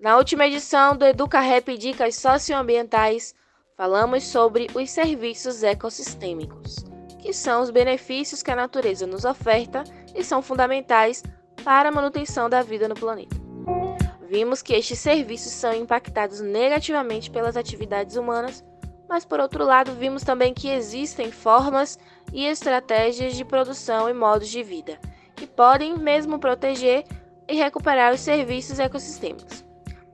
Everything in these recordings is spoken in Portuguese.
Na última edição do Educa Rap Dicas Socioambientais, falamos sobre os serviços ecossistêmicos, que são os benefícios que a natureza nos oferta e são fundamentais para a manutenção da vida no planeta. Vimos que estes serviços são impactados negativamente pelas atividades humanas, mas por outro lado, vimos também que existem formas e estratégias de produção e modos de vida que podem mesmo proteger e recuperar os serviços ecossistêmicos.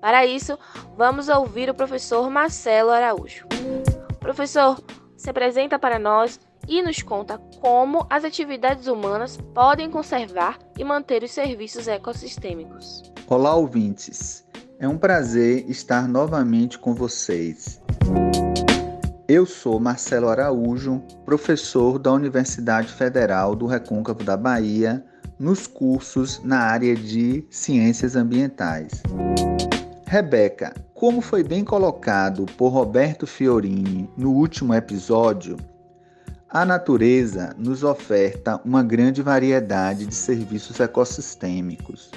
Para isso, vamos ouvir o professor Marcelo Araújo. Professor, se apresenta para nós e nos conta como as atividades humanas podem conservar e manter os serviços ecossistêmicos. Olá, ouvintes! É um prazer estar novamente com vocês. Eu sou Marcelo Araújo, professor da Universidade Federal do Recôncavo da Bahia, nos cursos na área de Ciências Ambientais. Rebeca, como foi bem colocado por Roberto Fiorini no último episódio, a natureza nos oferta uma grande variedade de serviços ecossistêmicos.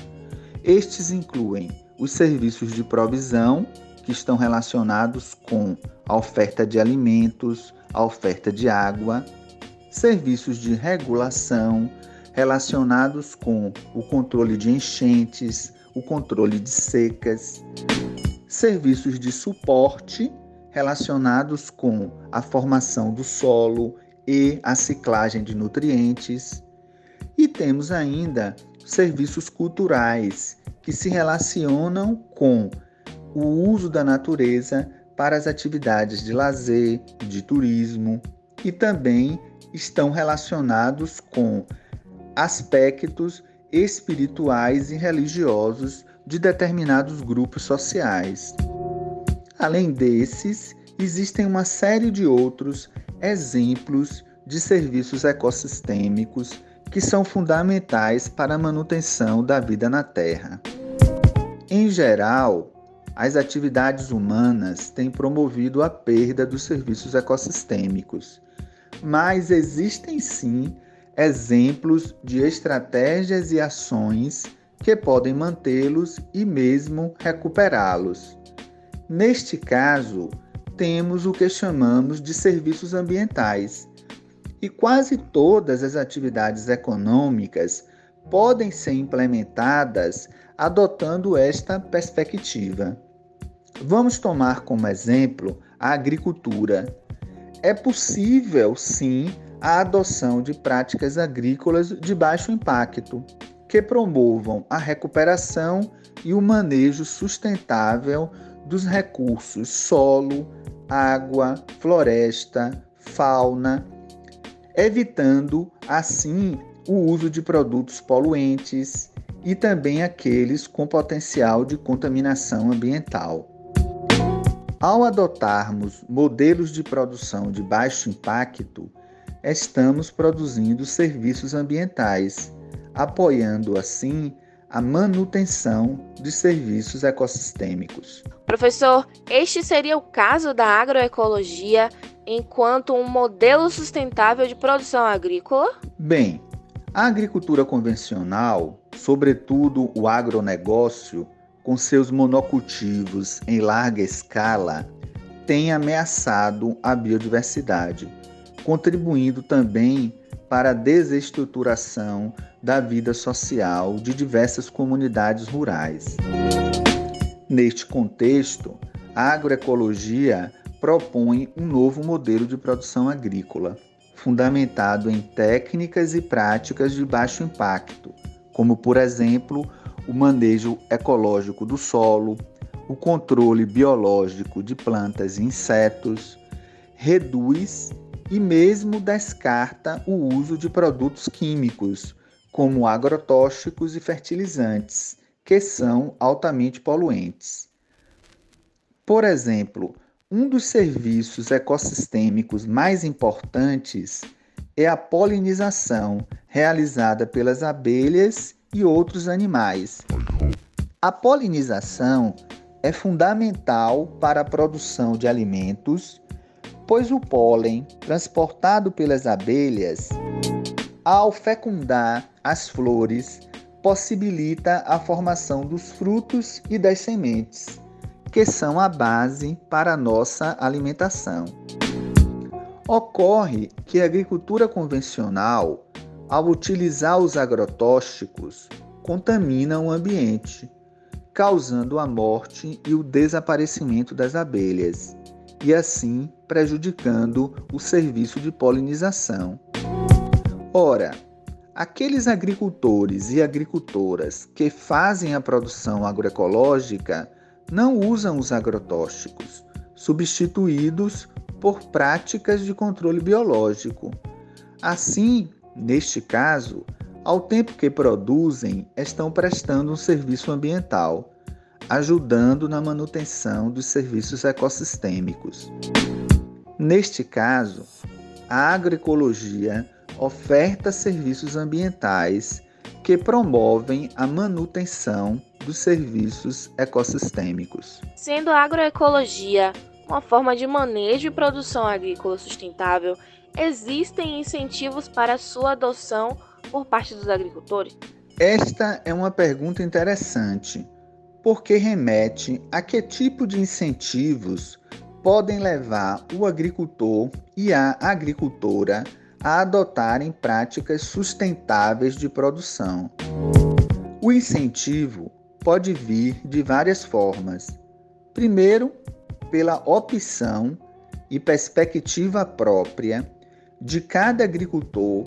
Estes incluem os serviços de provisão, que estão relacionados com a oferta de alimentos, a oferta de água, serviços de regulação relacionados com o controle de enchentes, o controle de secas, serviços de suporte relacionados com a formação do solo e a ciclagem de nutrientes. E temos ainda serviços culturais que se relacionam com o uso da natureza para as atividades de lazer, de turismo e também estão relacionados com aspectos espirituais e religiosos de determinados grupos sociais. Além desses, existem uma série de outros exemplos de serviços ecossistêmicos que são fundamentais para a manutenção da vida na Terra. Em geral, as atividades humanas têm promovido a perda dos serviços ecossistêmicos, mas existem sim exemplos de estratégias e ações que podem mantê-los e mesmo recuperá-los. Neste caso, temos o que chamamos de serviços ambientais. E quase todas as atividades econômicas podem ser implementadas adotando esta perspectiva. Vamos tomar como exemplo a agricultura. É possível, sim, a adoção de práticas agrícolas de baixo impacto, que promovam a recuperação e o manejo sustentável dos recursos solo, água, floresta, fauna, evitando assim o uso de produtos poluentes e também aqueles com potencial de contaminação ambiental. Ao adotarmos modelos de produção de baixo impacto, estamos produzindo serviços ambientais, apoiando assim a manutenção de serviços ecossistêmicos. Professor, este seria o caso da agroecologia enquanto um modelo sustentável de produção agrícola? Bem, a agricultura convencional, sobretudo o agronegócio, com seus monocultivos em larga escala, tem ameaçado a biodiversidade contribuindo também para a desestruturação da vida social de diversas comunidades rurais. Neste contexto, a agroecologia propõe um novo modelo de produção agrícola, fundamentado em técnicas e práticas de baixo impacto, como, por exemplo, o manejo ecológico do solo, o controle biológico de plantas e insetos, reduz e mesmo descarta o uso de produtos químicos, como agrotóxicos e fertilizantes, que são altamente poluentes. Por exemplo, um dos serviços ecossistêmicos mais importantes é a polinização realizada pelas abelhas e outros animais. A polinização é fundamental para a produção de alimentos pois o pólen transportado pelas abelhas, ao fecundar as flores, possibilita a formação dos frutos e das sementes, que são a base para a nossa alimentação. Ocorre que a agricultura convencional, ao utilizar os agrotóxicos, contamina o ambiente, causando a morte e o desaparecimento das abelhas, e assim prejudicando o serviço de polinização. Ora, aqueles agricultores e agricultoras que fazem a produção agroecológica não usam os agrotóxicos, substituídos por práticas de controle biológico. Assim, neste caso, ao tempo que produzem, estão prestando um serviço ambiental, ajudando na manutenção dos serviços ecossistêmicos. Neste caso, a agroecologia oferta serviços ambientais que promovem a manutenção dos serviços ecossistêmicos. Sendo a agroecologia uma forma de manejo e produção agrícola sustentável, existem incentivos para sua adoção por parte dos agricultores? Esta é uma pergunta interessante, porque remete a que tipo de incentivos podem levar o agricultor e a agricultora a adotarem práticas sustentáveis de produção. O incentivo pode vir de várias formas. Primeiro, pela opção e perspectiva própria de cada agricultor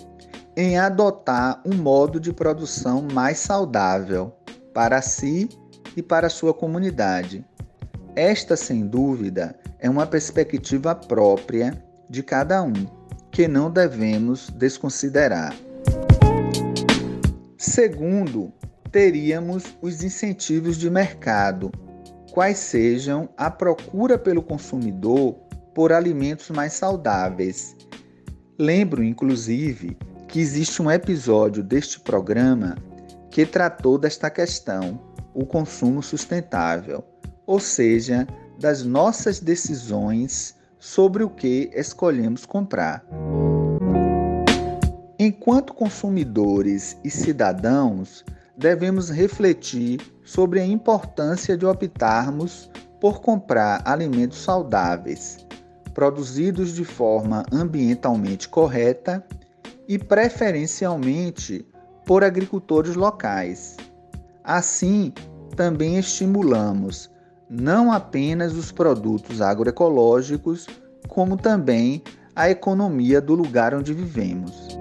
em adotar um modo de produção mais saudável para si e para sua comunidade. Esta, sem dúvida, é uma perspectiva própria de cada um, que não devemos desconsiderar. Segundo, teríamos os incentivos de mercado, quais sejam a procura pelo consumidor por alimentos mais saudáveis. Lembro, inclusive, que existe um episódio deste programa que tratou desta questão, o consumo sustentável, ou seja, das nossas decisões sobre o que escolhemos comprar. Enquanto consumidores e cidadãos, devemos refletir sobre a importância de optarmos por comprar alimentos saudáveis, produzidos de forma ambientalmente correta e preferencialmente por agricultores locais. Assim, também estimulamos não apenas os produtos agroecológicos, como também a economia do lugar onde vivemos.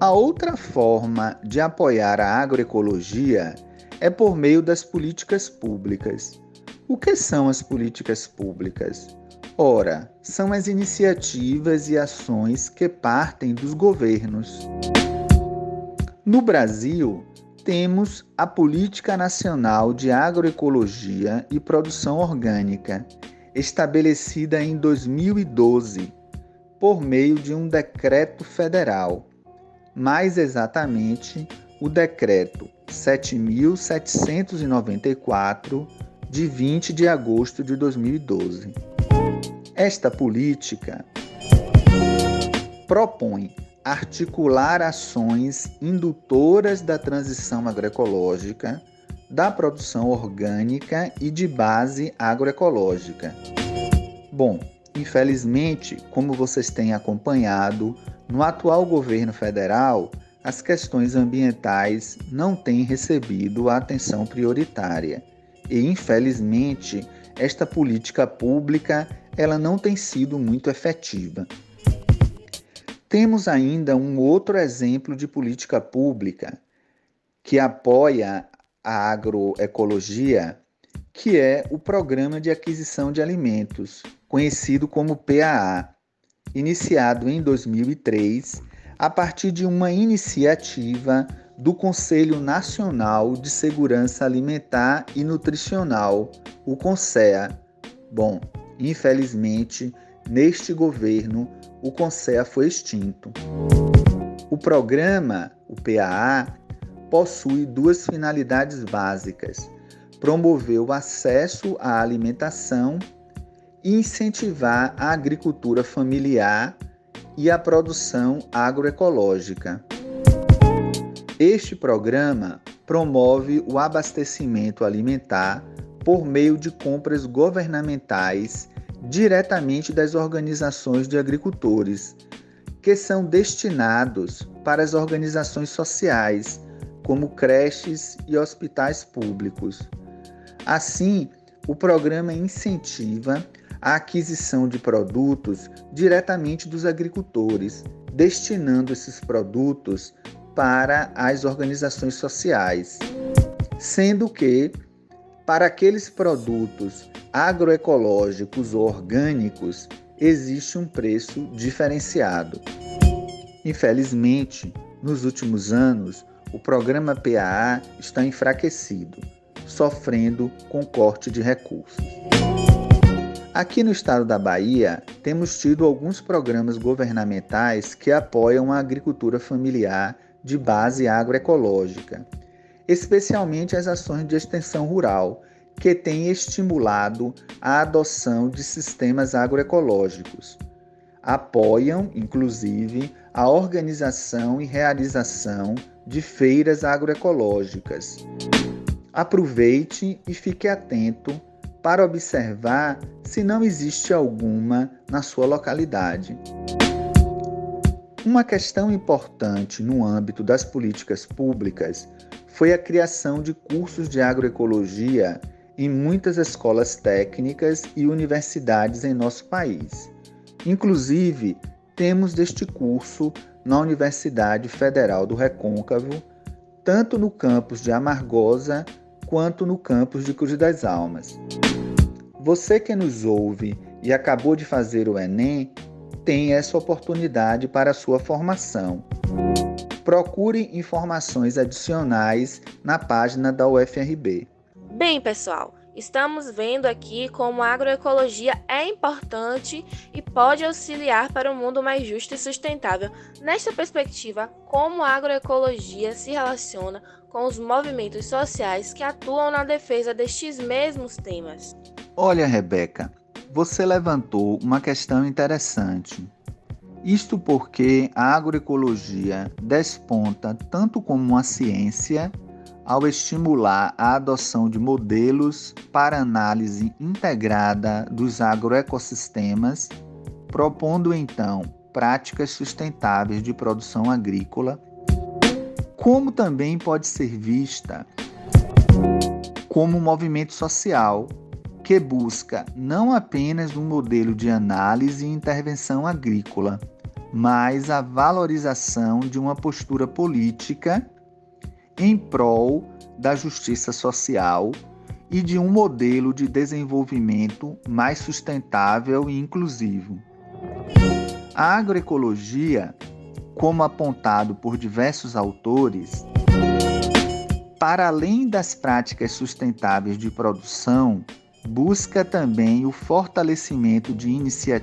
A outra forma de apoiar a agroecologia é por meio das políticas públicas. O que são as políticas públicas? Ora, são as iniciativas e ações que partem dos governos. No Brasil, temos a Política Nacional de Agroecologia e Produção Orgânica, estabelecida em 2012 por meio de um decreto federal, mais exatamente o decreto 7794 de 20 de agosto de 2012. Esta política propõe articular ações indutoras da transição agroecológica, da produção orgânica e de base agroecológica. Bom, infelizmente, como vocês têm acompanhado, no atual governo federal, as questões ambientais não têm recebido a atenção prioritária e, infelizmente, esta política pública ela não tem sido muito efetiva. Temos ainda um outro exemplo de política pública que apoia a agroecologia, que é o Programa de Aquisição de Alimentos, conhecido como PAA, iniciado em 2003 a partir de uma iniciativa do Conselho Nacional de Segurança Alimentar e Nutricional, o CONSEA. Bom, Infelizmente, neste governo, o CONSEA foi extinto. O programa, o PAA, possui duas finalidades básicas: promover o acesso à alimentação e incentivar a agricultura familiar e a produção agroecológica. Este programa promove o abastecimento alimentar por meio de compras governamentais diretamente das organizações de agricultores, que são destinados para as organizações sociais, como creches e hospitais públicos. Assim, o programa incentiva a aquisição de produtos diretamente dos agricultores, destinando esses produtos para as organizações sociais, sendo que para aqueles produtos agroecológicos orgânicos existe um preço diferenciado. Infelizmente, nos últimos anos, o programa PAA está enfraquecido, sofrendo com corte de recursos. Aqui no estado da Bahia, temos tido alguns programas governamentais que apoiam a agricultura familiar de base agroecológica especialmente as ações de extensão rural, que têm estimulado a adoção de sistemas agroecológicos. Apoiam, inclusive, a organização e realização de feiras agroecológicas. Aproveite e fique atento para observar se não existe alguma na sua localidade. Uma questão importante no âmbito das políticas públicas foi a criação de cursos de agroecologia em muitas escolas técnicas e universidades em nosso país. Inclusive, temos deste curso na Universidade Federal do Recôncavo, tanto no campus de Amargosa quanto no campus de Cruz das Almas. Você que nos ouve e acabou de fazer o Enem, tem essa oportunidade para a sua formação. Procure informações adicionais na página da UFRB. Bem, pessoal, estamos vendo aqui como a agroecologia é importante e pode auxiliar para um mundo mais justo e sustentável. Nesta perspectiva, como a agroecologia se relaciona com os movimentos sociais que atuam na defesa destes mesmos temas? Olha, Rebeca, você levantou uma questão interessante. Isto porque a agroecologia desponta tanto como uma ciência ao estimular a adoção de modelos para análise integrada dos agroecossistemas, propondo então práticas sustentáveis de produção agrícola, como também pode ser vista como um movimento social que busca não apenas um modelo de análise e intervenção agrícola, mas a valorização de uma postura política em prol da justiça social e de um modelo de desenvolvimento mais sustentável e inclusivo. A agroecologia, como apontado por diversos autores, para além das práticas sustentáveis de produção, busca também o fortalecimento de iniciativas